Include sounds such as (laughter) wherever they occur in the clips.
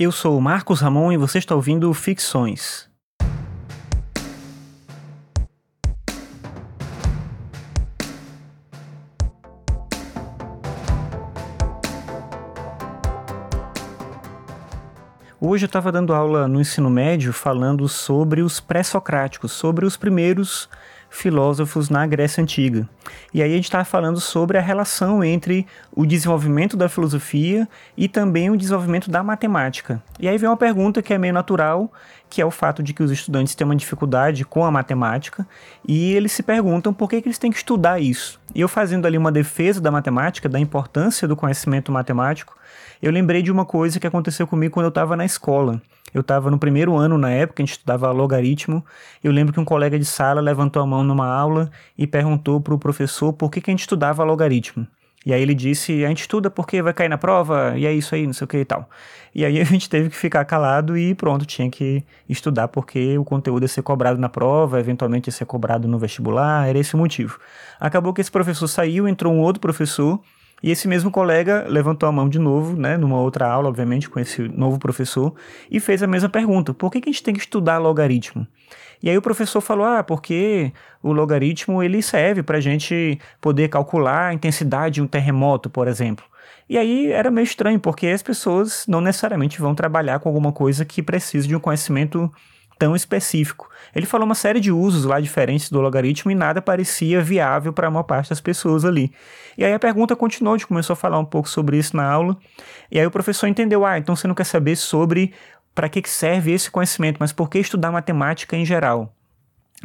Eu sou o Marcos Ramon e você está ouvindo Ficções. Hoje eu estava dando aula no ensino médio falando sobre os pré-socráticos, sobre os primeiros filósofos na Grécia Antiga. E aí a gente estava falando sobre a relação entre o desenvolvimento da filosofia e também o desenvolvimento da matemática. E aí vem uma pergunta que é meio natural, que é o fato de que os estudantes têm uma dificuldade com a matemática e eles se perguntam por que, que eles têm que estudar isso. E eu fazendo ali uma defesa da matemática, da importância do conhecimento matemático, eu lembrei de uma coisa que aconteceu comigo quando eu estava na escola. Eu estava no primeiro ano na época, a gente estudava logaritmo. Eu lembro que um colega de sala levantou a mão numa aula e perguntou para o professor por que, que a gente estudava logaritmo. E aí ele disse, a gente estuda porque vai cair na prova, e é isso aí, não sei o que e tal. E aí (laughs) a gente teve que ficar calado e pronto, tinha que estudar porque o conteúdo ia ser cobrado na prova, eventualmente ia ser cobrado no vestibular, era esse o motivo. Acabou que esse professor saiu, entrou um outro professor, e esse mesmo colega levantou a mão de novo, né, numa outra aula, obviamente, com esse novo professor, e fez a mesma pergunta: por que, que a gente tem que estudar logaritmo? E aí o professor falou: ah, porque o logaritmo ele serve para a gente poder calcular a intensidade de um terremoto, por exemplo. E aí era meio estranho, porque as pessoas não necessariamente vão trabalhar com alguma coisa que precise de um conhecimento tão específico. Ele falou uma série de usos lá diferentes do logaritmo e nada parecia viável para a maior parte das pessoas ali. E aí a pergunta continuou, a gente começou a falar um pouco sobre isso na aula, e aí o professor entendeu, ah, então você não quer saber sobre para que serve esse conhecimento, mas por que estudar matemática em geral?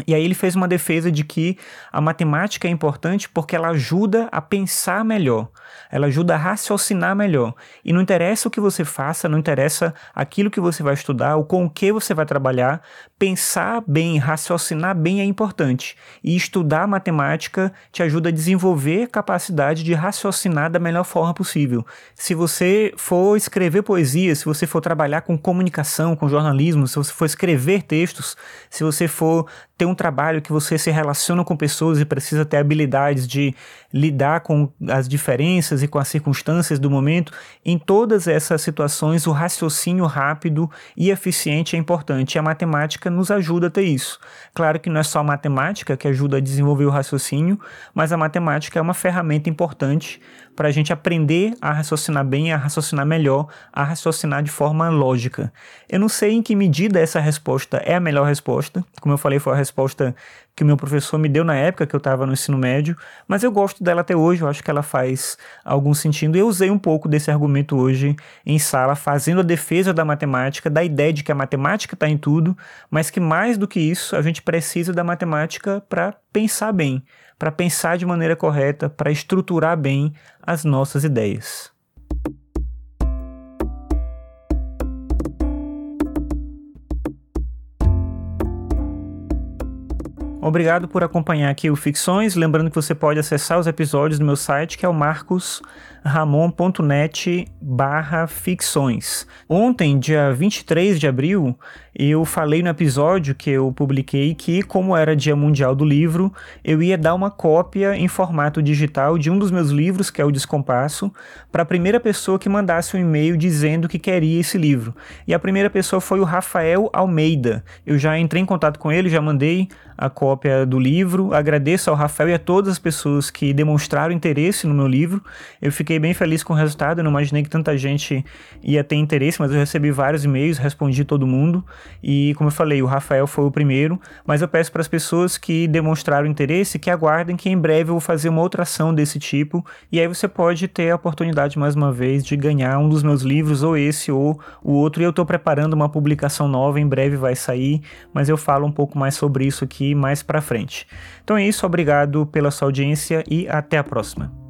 E aí ele fez uma defesa de que a matemática é importante porque ela ajuda a pensar melhor, ela ajuda a raciocinar melhor. E não interessa o que você faça, não interessa aquilo que você vai estudar, ou com o que você vai trabalhar, pensar bem, raciocinar bem é importante. E estudar matemática te ajuda a desenvolver capacidade de raciocinar da melhor forma possível. Se você for escrever poesia, se você for trabalhar com comunicação, com jornalismo, se você for escrever textos, se você for ter um trabalho que você se relaciona com pessoas e precisa ter habilidades de lidar com as diferenças e com as circunstâncias do momento, em todas essas situações o raciocínio rápido e eficiente é importante. E a matemática nos ajuda a ter isso. Claro que não é só a matemática que ajuda a desenvolver o raciocínio, mas a matemática é uma ferramenta importante para a gente aprender a raciocinar bem, a raciocinar melhor, a raciocinar de forma lógica. Eu não sei em que medida essa resposta é a melhor resposta, como eu falei, foi a resposta que o meu professor me deu na época que eu estava no ensino médio, mas eu gosto dela até hoje, eu acho que ela faz algum sentido. Eu usei um pouco desse argumento hoje em sala, fazendo a defesa da matemática, da ideia de que a matemática está em tudo, mas que mais do que isso, a gente precisa da matemática para pensar bem, para pensar de maneira correta, para estruturar bem as nossas ideias. Obrigado por acompanhar aqui o Ficções. Lembrando que você pode acessar os episódios no meu site, que é o marcosramon.net barra ficções. Ontem, dia 23 de abril, eu falei no episódio que eu publiquei que, como era Dia Mundial do Livro, eu ia dar uma cópia em formato digital de um dos meus livros, que é o Descompasso, para a primeira pessoa que mandasse um e-mail dizendo que queria esse livro. E a primeira pessoa foi o Rafael Almeida. Eu já entrei em contato com ele, já mandei a cópia do livro. Agradeço ao Rafael e a todas as pessoas que demonstraram interesse no meu livro. Eu fiquei bem feliz com o resultado. Eu não imaginei que tanta gente ia ter interesse, mas eu recebi vários e-mails, respondi todo mundo. E como eu falei, o Rafael foi o primeiro. Mas eu peço para as pessoas que demonstraram interesse que aguardem que em breve eu vou fazer uma outra ação desse tipo. E aí você pode ter a oportunidade mais uma vez de ganhar um dos meus livros, ou esse ou o outro. E eu estou preparando uma publicação nova, em breve vai sair, mas eu falo um pouco mais sobre isso aqui mais para frente. Então é isso, obrigado pela sua audiência e até a próxima.